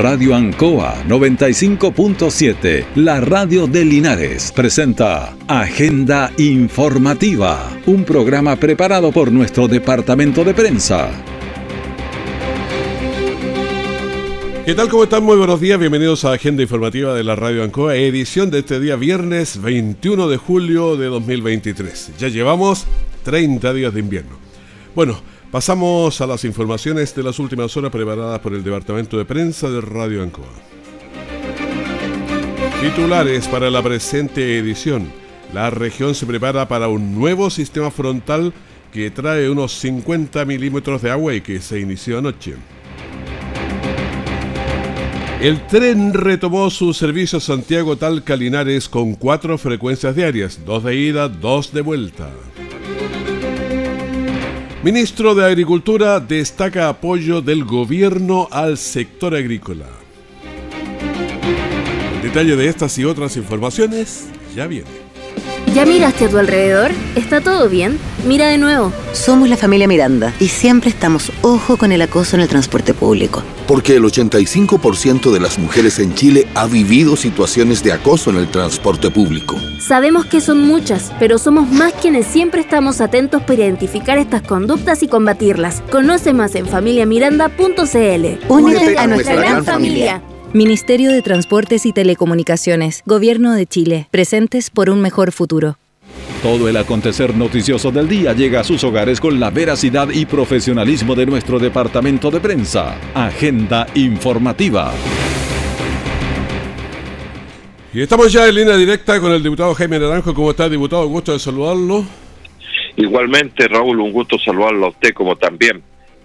Radio Ancoa 95.7, la radio de Linares, presenta Agenda Informativa, un programa preparado por nuestro departamento de prensa. ¿Qué tal? ¿Cómo están? Muy buenos días. Bienvenidos a Agenda Informativa de la Radio Ancoa, edición de este día viernes 21 de julio de 2023. Ya llevamos 30 días de invierno. Bueno, Pasamos a las informaciones de las últimas horas preparadas por el Departamento de Prensa de Radio Ancoa. Titulares para la presente edición. La región se prepara para un nuevo sistema frontal que trae unos 50 milímetros de agua y que se inició anoche. El tren retomó su servicio Santiago Talca Linares con cuatro frecuencias diarias, dos de ida, dos de vuelta. Ministro de Agricultura destaca apoyo del gobierno al sector agrícola. El detalle de estas y otras informaciones ya viene. ¿Ya miraste a tu alrededor? ¿Está todo bien? Mira de nuevo. Somos la familia Miranda y siempre estamos ojo con el acoso en el transporte público. Porque el 85% de las mujeres en Chile ha vivido situaciones de acoso en el transporte público. Sabemos que son muchas, pero somos más quienes siempre estamos atentos para identificar estas conductas y combatirlas. Conoce más en familiamiranda.cl. Únete a, nuestra, gran, familia. Ministerio de Transportes y Telecomunicaciones, Gobierno de Chile, presentes por un mejor futuro. Todo el acontecer noticioso del día llega a sus hogares con la veracidad y profesionalismo de nuestro departamento de prensa. Agenda informativa. Y estamos ya en línea directa con el diputado Jaime Naranjo. ¿Cómo está, diputado? Un gusto de saludarlo. Igualmente, Raúl, un gusto saludarlo a usted como también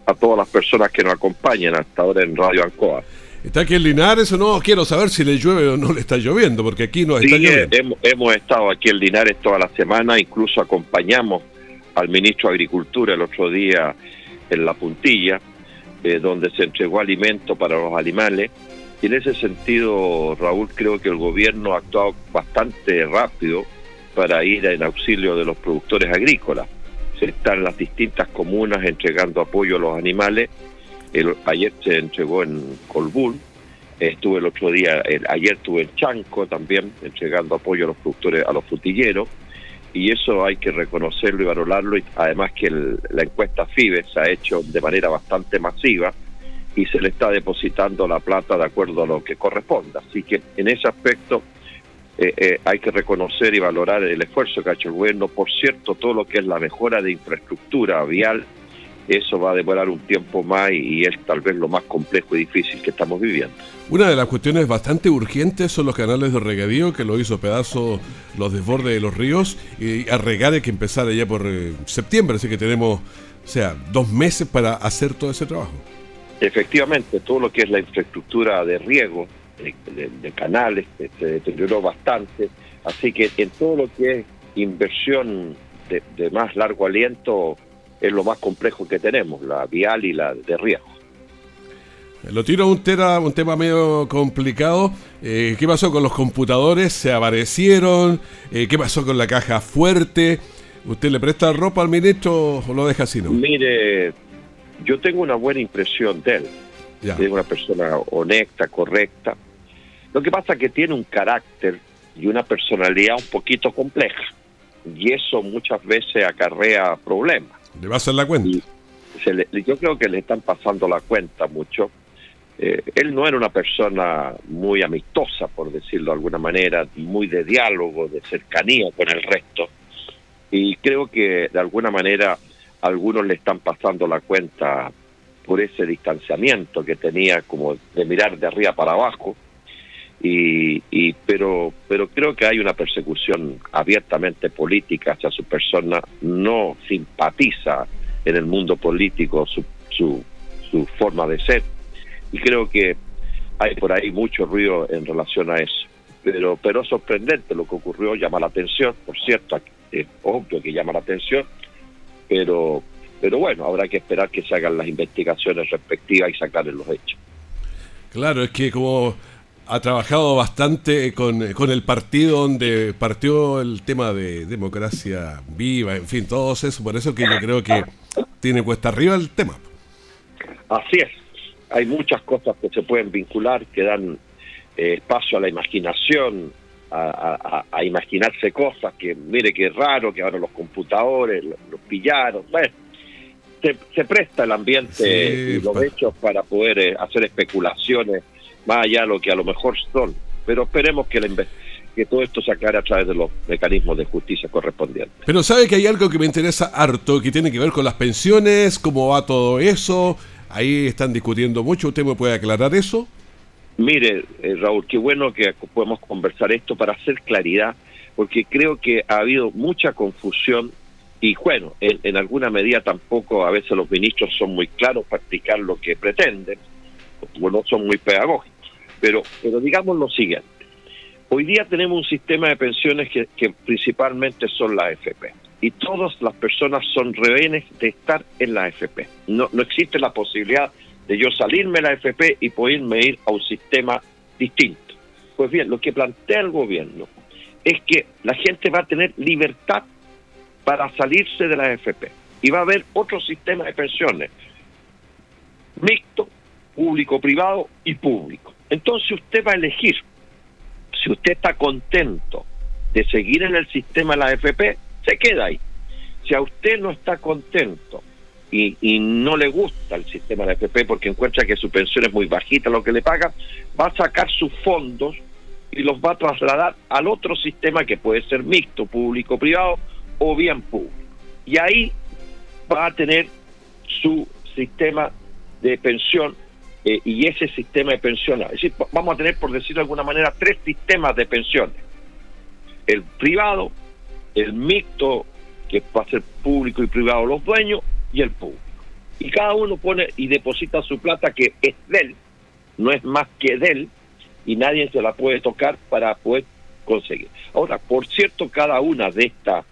a todas las personas que nos acompañan hasta ahora en Radio Ancoa. ¿Está aquí en Linares o no? Quiero saber si le llueve o no le está lloviendo, porque aquí no está lloviendo. Hemos, hemos estado aquí en Linares toda la semana, incluso acompañamos al ministro de Agricultura el otro día en La Puntilla, eh, donde se entregó alimento para los animales. Y en ese sentido, Raúl, creo que el gobierno ha actuado bastante rápido para ir en auxilio de los productores agrícolas. Se están las distintas comunas entregando apoyo a los animales ayer se entregó en Colbún, estuve el otro día, ayer estuve en Chanco también, entregando apoyo a los productores, a los frutilleros, y eso hay que reconocerlo y valorarlo, y además que la encuesta FIBE se ha hecho de manera bastante masiva y se le está depositando la plata de acuerdo a lo que corresponda. Así que en ese aspecto eh, eh, hay que reconocer y valorar el esfuerzo que ha hecho el gobierno. Por cierto, todo lo que es la mejora de infraestructura vial eso va a demorar un tiempo más y, es tal vez lo más complejo y difícil que estamos viviendo. Una de las cuestiones bastante urgentes son los canales de regadío, que lo hizo pedazo los desbordes de los ríos, y a regar hay que empezar ya por eh, septiembre, así que tenemos, o sea, dos meses para hacer todo ese trabajo. Efectivamente, todo lo que es la infraestructura de riego, de, canales, se deterioró bastante, así que en todo lo que es inversión de, de más largo aliento, es lo más complejo que tenemos, la vial y la de riesgo. Lo tiro un, tema, un tema medio complicado. Eh, ¿Qué pasó con los computadores? ¿Se aparecieron? Eh, ¿Qué pasó con la caja fuerte? ¿Usted le presta ropa al ministro o lo deja así? No? Mire, yo tengo una buena impresión de él. Es una persona honesta, correcta. Lo que pasa es que tiene un carácter y una personalidad un poquito compleja. Y eso muchas veces acarrea problemas. ¿Le va a hacer la cuenta? yo creo que le están pasando la cuenta mucho. Eh, él no era una persona muy amistosa, por decirlo de alguna manera, muy de diálogo, de cercanía con el resto. Y creo que de alguna manera algunos le están pasando la cuenta por ese distanciamiento que tenía como de mirar de arriba para abajo. Y, y pero pero creo que hay una persecución abiertamente política hacia su persona no simpatiza en el mundo político su, su, su forma de ser. Y creo que hay por ahí mucho ruido en relación a eso. Pero pero sorprendente lo que ocurrió llama la atención por cierto es obvio que llama la atención pero pero bueno habrá que esperar que se hagan las investigaciones respectivas y sacar los hechos. Claro es que como ha trabajado bastante con, el partido donde partió el tema de democracia viva, en fin, todo eso, por eso que yo creo que tiene cuesta arriba el tema. Así es, hay muchas cosas que se pueden vincular, que dan eh, espacio a la imaginación, a, imaginarse cosas, que mire qué raro, que ahora los computadores los, pillaron. Bueno, se, presta el ambiente y los hechos para poder eh, hacer especulaciones más allá de lo que a lo mejor son. Pero esperemos que, que todo esto se aclare a través de los mecanismos de justicia correspondientes. Pero sabe que hay algo que me interesa harto, que tiene que ver con las pensiones, cómo va todo eso. Ahí están discutiendo mucho. ¿Usted me puede aclarar eso? Mire, eh, Raúl, qué bueno que podemos conversar esto para hacer claridad, porque creo que ha habido mucha confusión y bueno, en, alguna medida tampoco a veces los ministros son muy claros para explicar lo que pretenden, no son muy pedagógicos. Pero, pero digamos lo siguiente, hoy día tenemos un sistema de pensiones que, principalmente son la AFP y todas las personas son rehenes de estar en la AFP. No, no existe la posibilidad de yo salirme de la AFP y poderme ir a un sistema distinto. Pues bien, lo que plantea el gobierno es que la gente va a tener libertad para salirse de la AFP y va a haber otro sistema de pensiones mixto, público-privado y público. Entonces usted va a elegir si usted está contento de seguir en el sistema de la AFP, se queda ahí. Si a usted no está contento y, no le gusta el sistema de AFP porque encuentra que su pensión es muy bajita lo que le pagan, va a sacar sus fondos y los va a trasladar al otro sistema que puede ser mixto, público-privado o bien público. Y ahí va a tener su sistema de pensión eh, y ese sistema de pensión, es decir, vamos a tener, por decirlo de alguna manera, tres sistemas de pensiones. El privado, el mixto, que va a ser público y privado los dueños, y el público. Y cada uno pone y deposita su plata que es de él, no es más que de él, y nadie se la puede tocar para poder conseguir. Ahora, por cierto, cada una de estas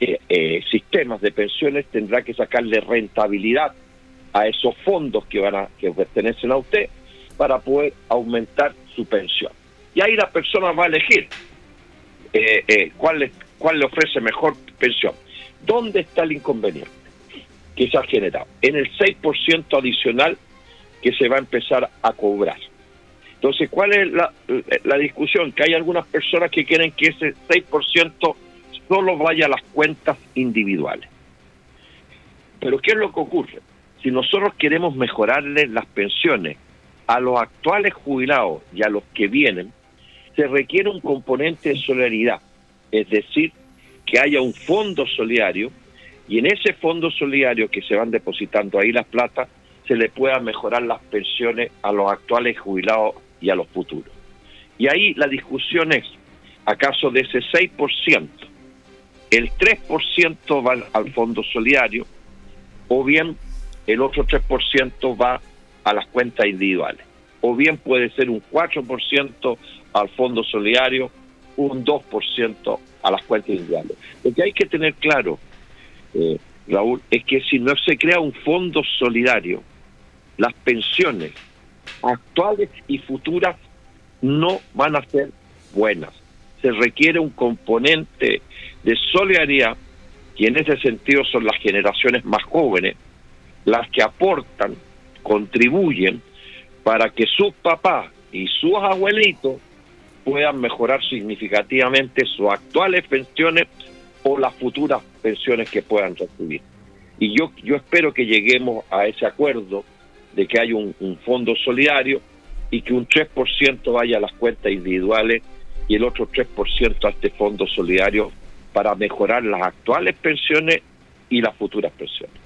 eh, eh, sistemas de pensiones tendrá que sacarle rentabilidad a esos fondos que van a que pertenecen a usted para poder aumentar su pensión. Y ahí la persona va a elegir eh, cuál, le, cuál le ofrece mejor pensión. ¿Dónde está el inconveniente? que se ha generado, en el 6% adicional que se va a empezar a cobrar. Entonces, ¿cuál es la, la discusión? Que hay algunas personas que quieren que ese 6% solo vaya a las cuentas individuales. Pero ¿qué es lo que ocurre? Si nosotros queremos mejorarle las pensiones a los actuales jubilados y a los que vienen, se requiere un componente de solidaridad, es decir, que haya un fondo solidario y en ese fondo solidario que se van depositando ahí las plata, se le puedan mejorar las pensiones a los actuales jubilados y a los futuros. Y ahí la discusión es, ¿acaso de ese 6%, el 3% va al fondo solidario o bien el otro 3% va a las cuentas individuales? O bien puede ser un 4% al fondo solidario, un 2% a las cuentas individuales. Lo que hay que tener claro eh, Raúl, es que si no se crea un fondo solidario, las pensiones actuales y futuras no van a ser buenas. Se requiere un componente de solidaridad y en ese sentido son las generaciones más jóvenes las que aportan, contribuyen para que sus papás y sus abuelitos puedan mejorar significativamente sus actuales pensiones o las futuras pensiones que puedan recibir. Y yo, yo espero que lleguemos a ese acuerdo de que haya un, fondo solidario y que un 3% vaya a las cuentas individuales y el otro 3% a este fondo solidario para mejorar las actuales pensiones y las futuras pensiones.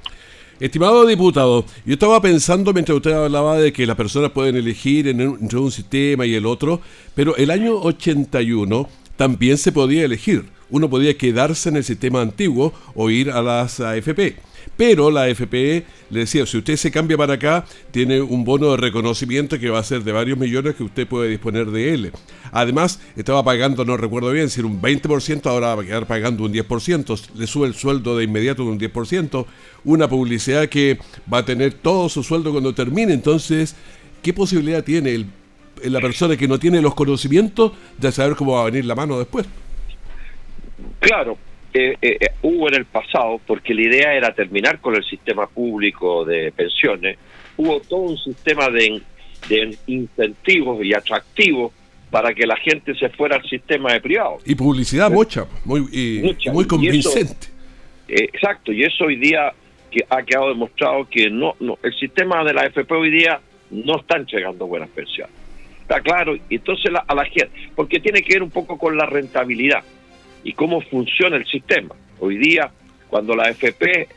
Estimado diputado, yo estaba pensando mientras usted hablaba de que las personas pueden elegir entre un sistema y el otro, pero el año 81 también se podía elegir uno podía quedarse en el sistema antiguo o ir a las AFP. Pero la AFP le decía, si usted se cambia para acá, tiene un bono de reconocimiento que va a ser de varios millones que usted puede disponer de él. Además, estaba pagando, no recuerdo bien, si era un 20%, ahora va a quedar pagando un 10%, le sube el sueldo de inmediato un 10%, una publicidad que va a tener todo su sueldo cuando termine. Entonces, ¿qué posibilidad tiene la persona que no tiene los conocimientos de saber cómo va a venir la mano después? Claro, eh, eh, eh, hubo en el pasado, porque la idea era terminar con el sistema público de pensiones, hubo todo un sistema de, de incentivos y atractivos para que la gente se fuera al sistema de privado. Y publicidad mucha, muy, muy convincente. Eh, exacto, y eso hoy día que ha quedado demostrado que no, no el sistema de la FP hoy día no está entregando buenas pensiones. Está claro, entonces a la gente, porque tiene que ver un poco con la rentabilidad y cómo funciona el sistema. Hoy día, cuando la FP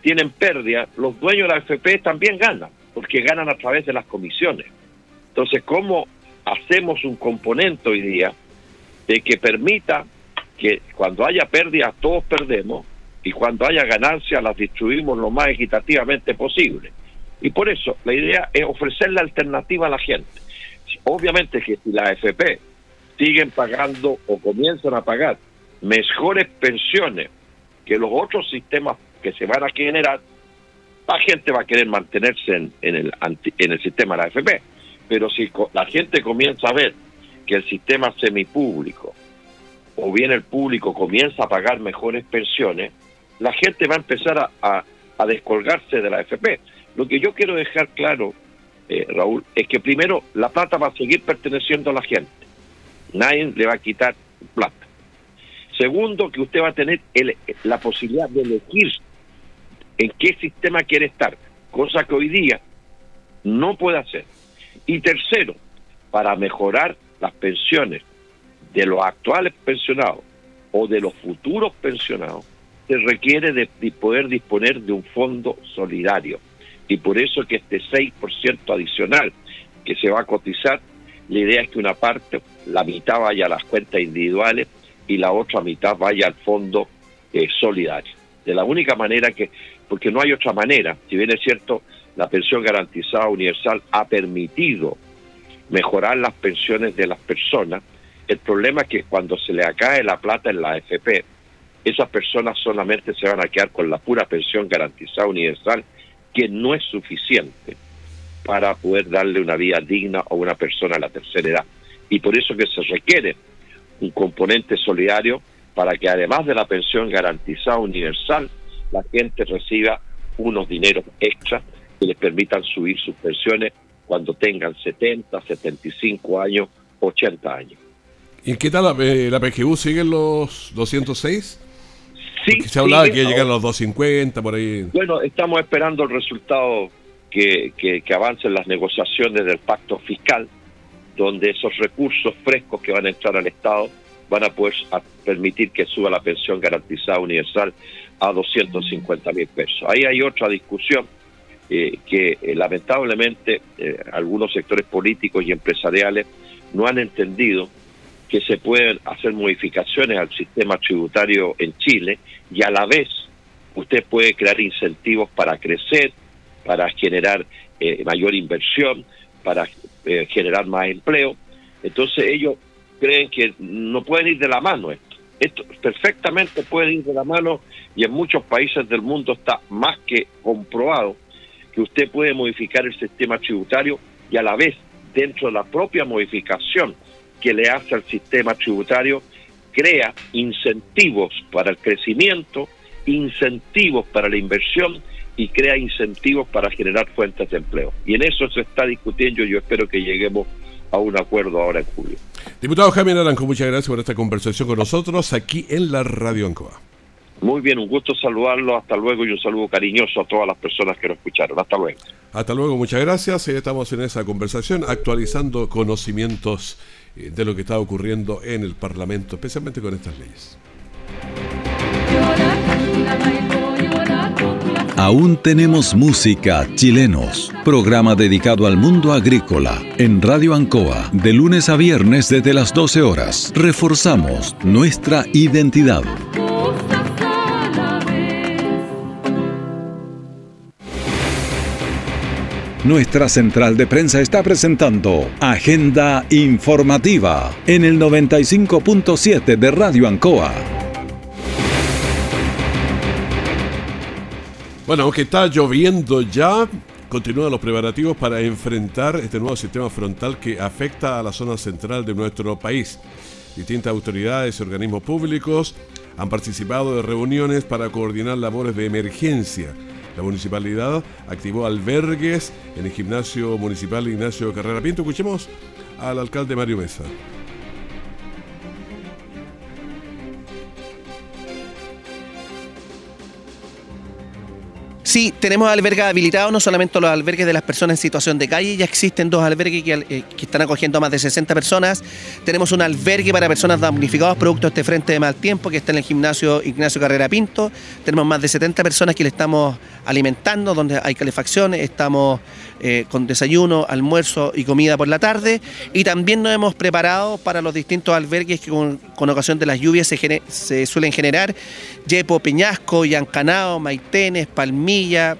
tienen pérdida, los dueños de la FP también ganan, porque ganan a través de las comisiones. Entonces, ¿cómo hacemos un componente hoy día de que permita que cuando haya pérdidas todos perdemos y cuando haya ganancias las distribuimos lo más equitativamente posible. Y por eso la idea es ofrecer la alternativa a la gente. Obviamente que si la AFP siguen pagando o comienzan a pagar mejores pensiones que los otros sistemas que se van a generar, la gente va a querer mantenerse en, el, en el sistema de la AFP. Pero si la gente comienza a ver que el sistema semipúblico o bien el público comienza a pagar mejores pensiones, la gente va a empezar a, descolgarse de la AFP. Lo que yo quiero dejar claro, eh, Raúl, es que primero la plata va a seguir perteneciendo a la gente. Nadie le va a quitar plata. Segundo, que usted va a tener la posibilidad de elegir en qué sistema quiere estar, cosa que hoy día no puede hacer. Y tercero, para mejorar las pensiones de los actuales pensionados o de los futuros pensionados, se requiere de, poder disponer de un fondo solidario. Y por eso que este 6% adicional que se va a cotizar, la idea es que una parte, la mitad vaya a las cuentas individuales y la otra mitad vaya al fondo solidario. De la única manera que, porque no hay otra manera, si bien es cierto, la pensión garantizada universal ha permitido mejorar las pensiones de las personas, el problema es que cuando se le acae la plata en la AFP, esas personas solamente se van a quedar con la pura pensión garantizada universal, que no es suficiente para poder darle una vida digna a una persona a la tercera edad. Y por eso que se requiere un componente solidario para que además de la pensión garantizada universal, la gente reciba unos dineros extras que les permitan subir sus pensiones cuando tengan 70, 75 años, 80 años. ¿Y qué tal la, eh, la PGU? ¿Siguen los 206? Sí. se hablaba que llegan los 250 por ahí. Bueno, estamos esperando el resultado que, que, que avancen las negociaciones del pacto fiscal, donde esos recursos frescos que van a entrar al Estado van a poder permitir que suba la pensión garantizada universal a 250 mil pesos. Ahí hay otra discusión eh, que eh, lamentablemente eh, algunos sectores políticos y empresariales no han entendido que se pueden hacer modificaciones al sistema tributario en Chile y a la vez usted puede crear incentivos para crecer, para generar mayor inversión, para eh, generar más empleo. Entonces ellos creen que no pueden ir de la mano esto. Esto perfectamente puede ir de la mano y en muchos países del mundo está más que comprobado que usted puede modificar el sistema tributario y a la vez dentro de la propia modificación que le hace al sistema tributario, crea incentivos para el crecimiento, incentivos para la inversión y crea incentivos para generar fuentes de empleo. Y en eso se está discutiendo y yo espero que lleguemos a un acuerdo ahora en julio. Diputado Jaime Naranjo, muchas gracias por esta conversación con nosotros aquí en la Radio Ancoa. Muy bien, un gusto saludarlo, hasta luego y un saludo cariñoso a todas las personas que nos escucharon. Hasta luego. Hasta luego, muchas gracias. Estamos en esa conversación actualizando conocimientos eh, de lo que está ocurriendo en el Parlamento, especialmente con estas leyes. Aún tenemos música chilenos. Programa dedicado al mundo agrícola en Radio Ancoa de lunes a viernes desde las 12 horas. Reforzamos nuestra identidad. Nuestra central de prensa está presentando Agenda Informativa en el 95.7 de Radio Ancoa. Bueno, aunque está lloviendo ya, continúan los preparativos para enfrentar este nuevo sistema frontal que afecta a la zona central de nuestro país. Distintas autoridades y organismos públicos han participado de reuniones para coordinar labores de emergencia La municipalidad activó albergues en el gimnasio municipal Ignacio Carrera Pinto. Escuchemos al alcalde Mario Mesa. Sí, tenemos albergues habilitados, no solamente los albergues de las personas en situación de calle, ya existen dos albergues que, eh, están acogiendo a más de 60 personas. Tenemos un albergue para personas damnificadas producto de este frente de mal tiempo que está en el gimnasio Ignacio Carrera Pinto. Tenemos más de 70 personas que le estamos alimentando, donde hay calefacción, estamos eh, con desayuno, almuerzo y comida por la tarde. Y también nos hemos preparado para los distintos albergues que con, ocasión de las lluvias se, suelen generar. Yepo, Peñasco, Yancanao, Maitenes,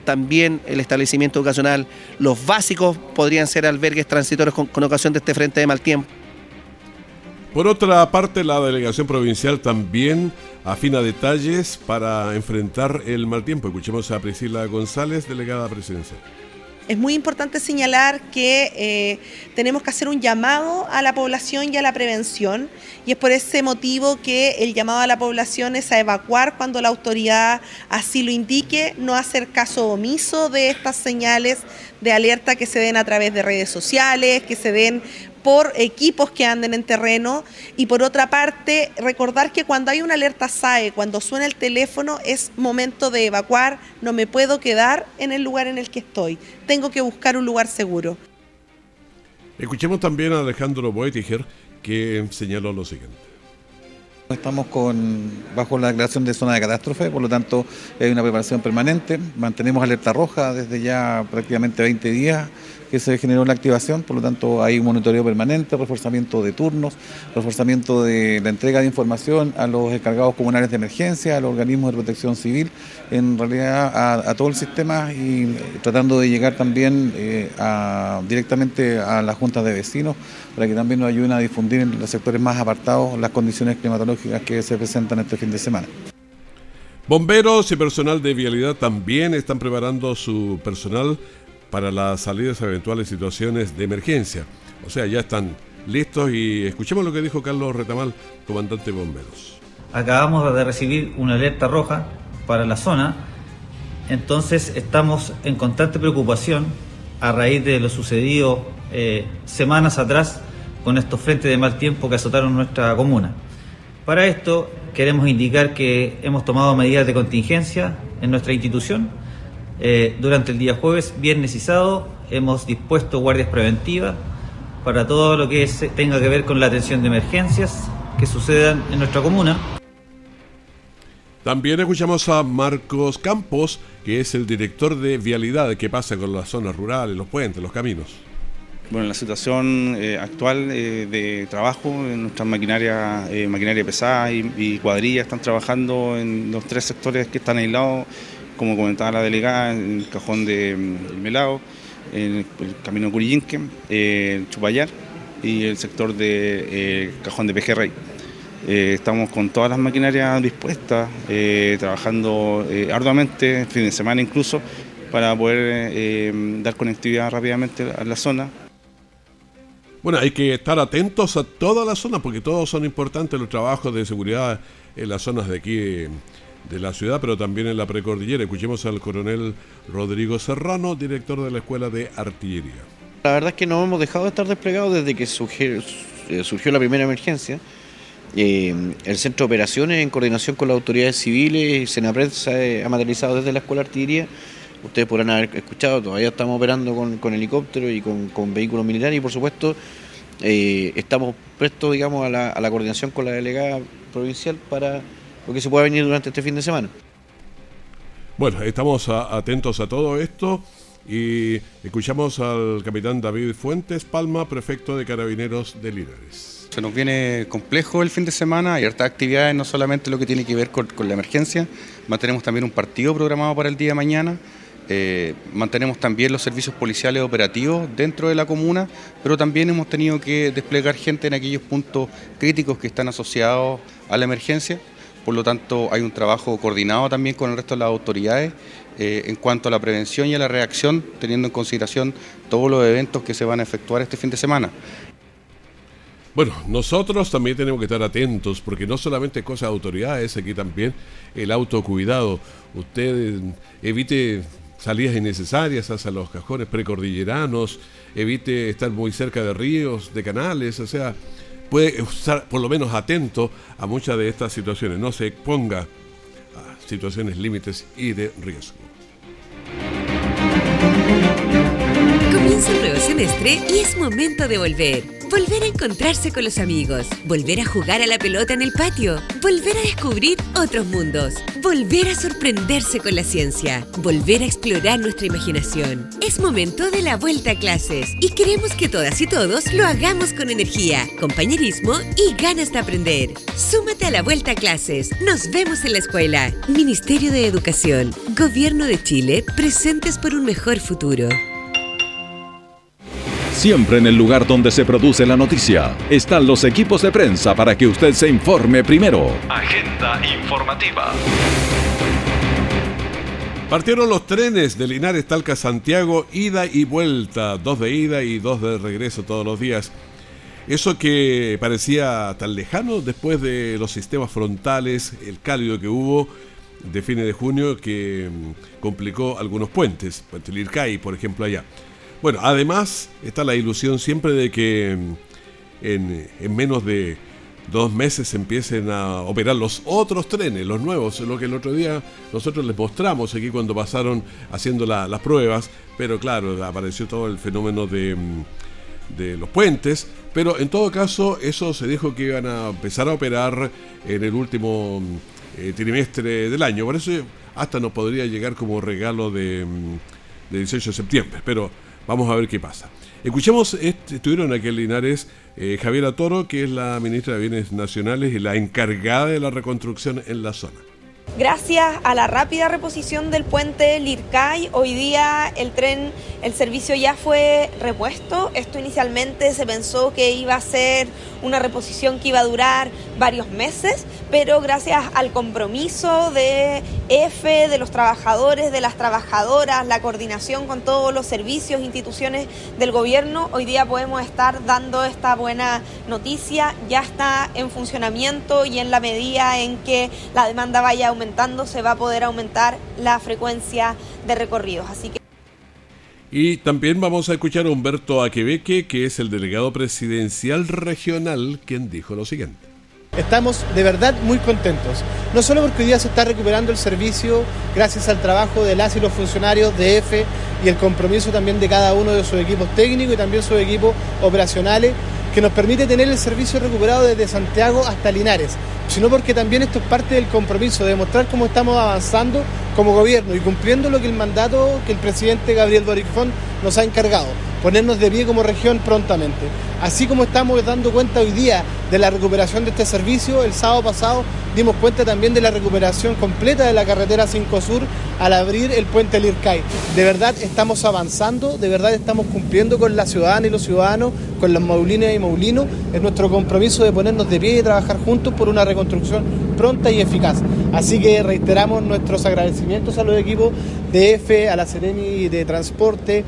También el establecimiento educacional, los básicos podrían ser albergues transitorios con, ocasión de este frente de mal tiempo. Por otra parte, la delegación provincial también afina detalles para enfrentar el mal tiempo. Escuchemos a Priscila González, delegada presidencial es muy importante señalar que eh, tenemos que hacer un llamado a la población y a la prevención y es por ese motivo que el llamado a la población es a evacuar cuando la autoridad así lo indique, no hacer caso omiso de estas señales de alerta que se den a través de redes sociales, que se den por equipos que anden en terreno y por otra parte recordar que cuando hay una alerta SAE, cuando suena el teléfono es momento de evacuar, no me puedo quedar en el lugar en el que estoy, tengo que buscar un lugar seguro. Escuchemos también a Alejandro Boetiger que señaló lo siguiente. Estamos con, bajo la declaración de zona de catástrofe, por lo tanto hay una preparación permanente, mantenemos alerta roja desde ya prácticamente 20 días que se generó la activación, por lo tanto hay un monitoreo permanente, reforzamiento de turnos, reforzamiento de la entrega de información a los encargados comunales de emergencia, a los organismos de protección civil, en realidad a, todo el sistema y tratando de llegar también eh, directamente a las juntas de vecinos para que también nos ayuden a difundir en los sectores más apartados las condiciones climatológicas que se presentan este fin de semana. Bomberos y personal de vialidad también están preparando su personal para las salidas a eventuales situaciones de emergencia. O sea, ya están listos y escuchemos lo que dijo Carlos Retamal, comandante de bomberos. Acabamos de recibir una alerta roja para la zona, entonces estamos en constante preocupación a raíz de lo sucedido eh, semanas atrás con estos frentes de mal tiempo que azotaron nuestra comuna. Para esto queremos indicar que hemos tomado medidas de contingencia en nuestra institución eh, durante el día jueves, viernes y sábado hemos dispuesto guardias preventivas para todo lo que tenga que ver con la atención de emergencias que sucedan en nuestra comuna. También escuchamos a Marcos Campos, que es el director de vialidad que pasa con las zonas rurales, los puentes, los caminos. Bueno, la situación eh, actual eh, de trabajo, nuestras maquinaria, maquinaria pesada y, y cuadrillas están trabajando en los tres sectores que están aislados como comentaba la delegada, en el cajón de mm, Melao, en el, camino Curillinque, eh, Chupayar y el sector de eh, cajón de Pejerrey. Eh, estamos con todas las maquinarias dispuestas, trabajando arduamente, fin de semana incluso, para poder dar conectividad rápidamente a la zona. Bueno, hay que estar atentos a toda la zona porque todos son importantes los trabajos de seguridad en las zonas de aquí de la ciudad, pero también en la precordillera. Escuchemos al coronel Rodrigo Serrano, director de la Escuela de Artillería. La verdad es que no hemos dejado de estar desplegados desde que surgió, eh, la primera emergencia. Eh, el centro de operaciones, en coordinación con las autoridades civiles, Senapred se ha materializado desde la Escuela de Artillería. Ustedes podrán haber escuchado, todavía estamos operando con, con helicópteros y con, vehículos militares y por supuesto eh, estamos prestos digamos, a la, a la coordinación con la delegada provincial para lo que se pueda venir durante este fin de semana. Bueno, estamos atentos a todo esto y escuchamos al capitán David Fuentes Palma, prefecto de Carabineros de Linares. Se nos viene complejo el fin de semana, hay harta actividades, no solamente lo que tiene que ver con, la emergencia, mantenemos también un partido programado para el día de mañana, eh, mantenemos también los servicios policiales operativos dentro de la comuna, pero también hemos tenido que desplegar gente en aquellos puntos críticos que están asociados a la emergencia. Por lo tanto, hay un trabajo coordinado también con el resto de las autoridades eh, en cuanto a la prevención y a la reacción, teniendo en consideración todos los eventos que se van a efectuar este fin de semana. Bueno, nosotros también tenemos que estar atentos, porque no solamente cosas de autoridades, aquí también el autocuidado. Usted evite salidas innecesarias hacia los cajones precordilleranos, evite estar muy cerca de ríos, de canales, o sea, puede estar por lo menos atento a muchas de estas situaciones, no se ponga a situaciones límites y de riesgo. Comienza un nuevo semestre y es momento de volver. Volver a encontrarse con los amigos, volver a jugar a la pelota en el patio, volver a descubrir otros mundos, volver a sorprenderse con la ciencia, volver a explorar nuestra imaginación. Es momento de la vuelta a clases y queremos que todas y todos lo hagamos con energía, compañerismo y ganas de aprender. Súmate a la vuelta a clases. Nos vemos en la escuela. Ministerio de Educación, Gobierno de Chile, presentes por un mejor futuro. Siempre en el lugar donde se produce la noticia están los equipos de prensa para que usted se informe primero. Agenda informativa. Partieron los trenes de Linares Talca Santiago, ida y vuelta, dos de ida y dos de regreso todos los días. Eso que parecía tan lejano después de los sistemas frontales, el cálido que hubo de fines de junio que mm, complicó algunos puentes, Puente Lircay, por ejemplo, allá. Bueno, además está la ilusión siempre de que mm, en, menos de dos meses empiecen a operar los otros trenes, los nuevos, lo que el otro día nosotros les mostramos aquí cuando pasaron haciendo las pruebas, pero claro, apareció todo el fenómeno de, mm, de, los puentes, pero en todo caso eso se dijo que iban a empezar a operar en el último mm, eh, trimestre del año, por eso hasta nos podría llegar como regalo de, de 18 de septiembre, pero Vamos a ver qué pasa. Escuchemos, estuvieron aquí en Linares eh, Javiera Toro, que es la ministra de Bienes Nacionales y la encargada de la reconstrucción en la zona. Gracias a la rápida reposición del puente Lircay, hoy día el tren, el servicio ya fue repuesto. Esto inicialmente se pensó que iba a ser una reposición que iba a durar varios meses, pero gracias al compromiso de EFE, de los trabajadores, de las trabajadoras, la coordinación con todos los servicios, instituciones del gobierno, hoy día podemos estar dando esta buena noticia. Ya está en funcionamiento y en la medida en que la demanda vaya aumentando se va a poder aumentar la frecuencia de recorridos. Así que y también vamos a escuchar a Humberto Aquebeque, que es el delegado presidencial regional, quien dijo lo siguiente. Estamos de verdad muy contentos, no solo porque hoy día se está recuperando el servicio gracias al trabajo de las y los funcionarios de EFE y el compromiso también de cada uno de sus equipos técnicos y también sus equipos operacionales, que nos permite tener el servicio recuperado desde Santiago hasta Linares. Sino porque también esto es parte del compromiso de demostrar cómo estamos avanzando como gobierno y cumpliendo lo que el mandato que el presidente Gabriel Boric nos ha encargado, ponernos de pie como región prontamente. Así como estamos dando cuenta hoy día de la recuperación de este servicio, el sábado pasado dimos cuenta también de la recuperación completa de la carretera 5 Sur al abrir el puente Lircay. De verdad estamos avanzando, de verdad estamos cumpliendo con la ciudadana y los ciudadanos, con los maulinas y maulinos, es nuestro compromiso de ponernos de pie y trabajar juntos por una reconstrucción pronta y eficaz. Así que reiteramos nuestros agradecimientos a los equipos EFE, a la Sereni de Transporte,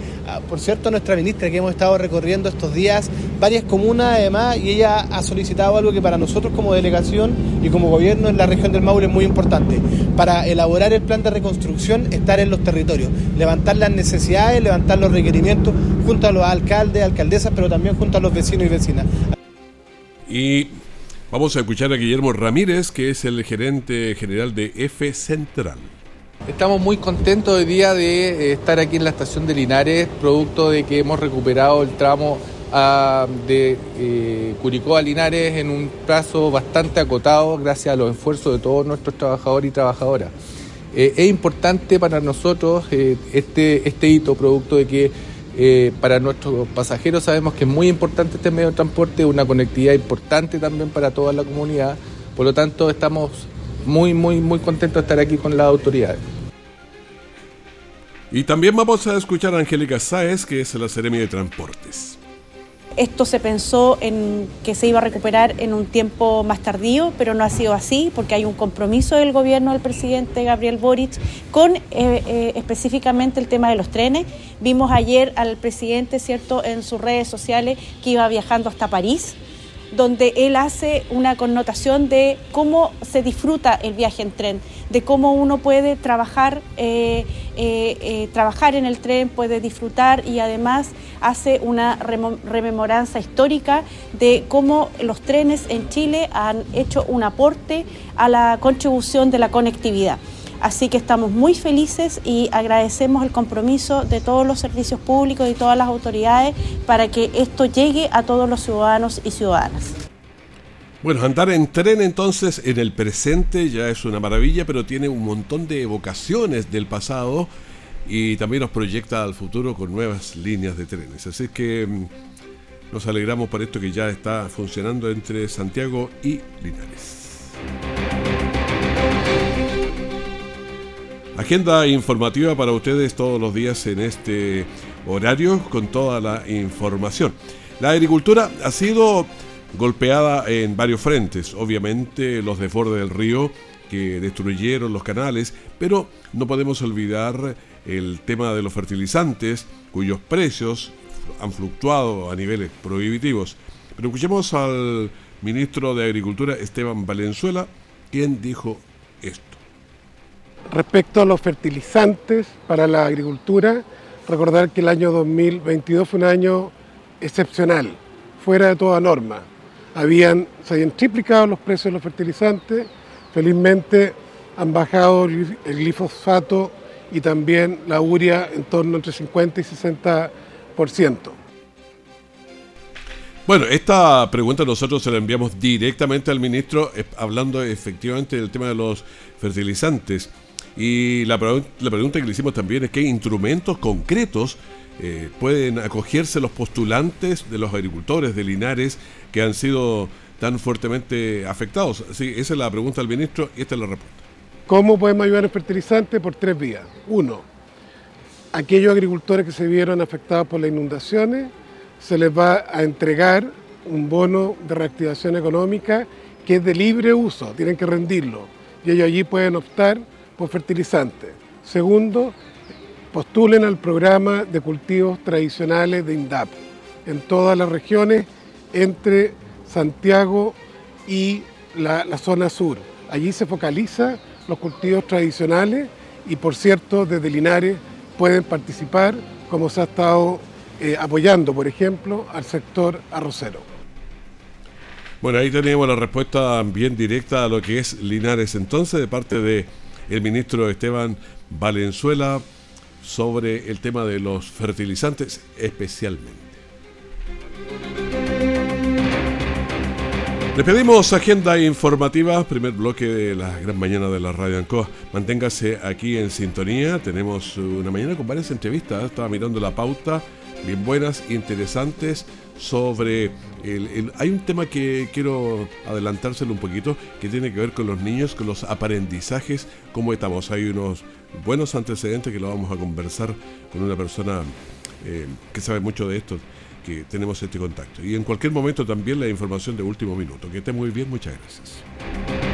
por cierto a nuestra ministra que hemos estado recorriendo estos días varias comunas además y ella ha solicitado algo que para nosotros como delegación y como gobierno en la región del Maule es muy importante. Para elaborar el plan de reconstrucción, estar en los territorios, levantar las necesidades, levantar los requerimientos junto a los alcaldes, alcaldesas, pero también junto a los vecinos y vecinas. Y Vamos a escuchar a Guillermo Ramírez, que es el gerente general de F Central. Estamos muy contentos hoy día de eh, estar aquí en la estación de Linares, producto de que hemos recuperado el tramo ah, de eh, Curicó a Linares en un plazo bastante acotado gracias a los esfuerzos de todos nuestros trabajadores y trabajadoras. Eh, es importante para nosotros este, este hito, producto de que eh, para nuestros pasajeros sabemos que es muy importante este medio de transporte, una conectividad importante también para toda la comunidad. Por lo tanto, estamos muy, muy, muy contentos de estar aquí con las autoridades. Y también vamos a escuchar a Angélica Sáez, que es la Seremi de Transportes. Esto se pensó en que se iba a recuperar en un tiempo más tardío, pero no ha sido así porque hay un compromiso del gobierno del presidente Gabriel Boric con eh, eh, específicamente el tema de los trenes. Vimos ayer al presidente, ¿cierto?, en sus redes sociales que iba viajando hasta París donde él hace una connotación de cómo se disfruta el viaje en tren, de cómo uno puede trabajar, eh, eh, eh, trabajar en el tren, puede disfrutar y además hace una rememoranza histórica de cómo los trenes en Chile han hecho un aporte a la contribución de la conectividad. Así que estamos muy felices y agradecemos el compromiso de todos los servicios públicos y todas las autoridades para que esto llegue a todos los ciudadanos y ciudadanas. Bueno, andar en tren entonces en el presente ya es una maravilla, pero tiene un montón de evocaciones del pasado y también nos proyecta al futuro con nuevas líneas de trenes. Así que mm, nos alegramos por esto que ya está funcionando entre Santiago y Linares. Agenda informativa para ustedes todos los días en este horario con toda la información. La agricultura ha sido golpeada en varios frentes, obviamente los desbordes del río que destruyeron los canales, pero no podemos olvidar el tema de los fertilizantes cuyos precios han fluctuado a niveles prohibitivos. Pero escuchemos al ministro de Agricultura, Esteban Valenzuela, quien dijo esto. Respecto a los fertilizantes para la agricultura, recordar que el año 2022 fue un año excepcional, fuera de toda norma. Habían, se habían triplicado los precios de los fertilizantes, felizmente han bajado el glifosato y también la uria en torno entre 50 y 60%. Bueno, esta pregunta nosotros se la enviamos directamente al ministro, eh, hablando efectivamente del tema de los fertilizantes. Y la, pregunta que le hicimos también es qué instrumentos concretos eh, pueden acogerse los postulantes de los agricultores de Linares que han sido tan fuertemente afectados. Sí, esa es la pregunta al ministro y esta es la respuesta. ¿Cómo podemos ayudar en fertilizantes? Por tres vías. Uno, aquellos agricultores que se vieron afectados por las inundaciones, se les va a entregar un bono de reactivación económica que es de libre uso, tienen que rendirlo. Y ellos allí pueden optar por fertilizantes. Segundo, postulen al programa de cultivos tradicionales de INDAP en todas las regiones entre Santiago y la, zona sur. Allí se focaliza los cultivos tradicionales y por cierto desde Linares pueden participar como se ha estado eh, apoyando, por ejemplo, al sector arrocero. Bueno, ahí tenemos la respuesta bien directa a lo que es Linares entonces de parte de el ministro Esteban Valenzuela sobre el tema de los fertilizantes especialmente. Le pedimos agenda informativa, primer bloque de la gran mañana de la Radio Ancoa. Manténgase aquí en sintonía. Tenemos una mañana con varias entrevistas. Estaba mirando la pauta, bien buenas, interesantes sobre el, hay un tema que quiero adelantárselo un poquito que tiene que ver con los niños, con los aprendizajes, cómo estamos. Hay unos buenos antecedentes que lo vamos a conversar con una persona eh, que sabe mucho de esto, que tenemos este contacto. Y en cualquier momento también la información de último minuto. Que esté muy bien, muchas gracias.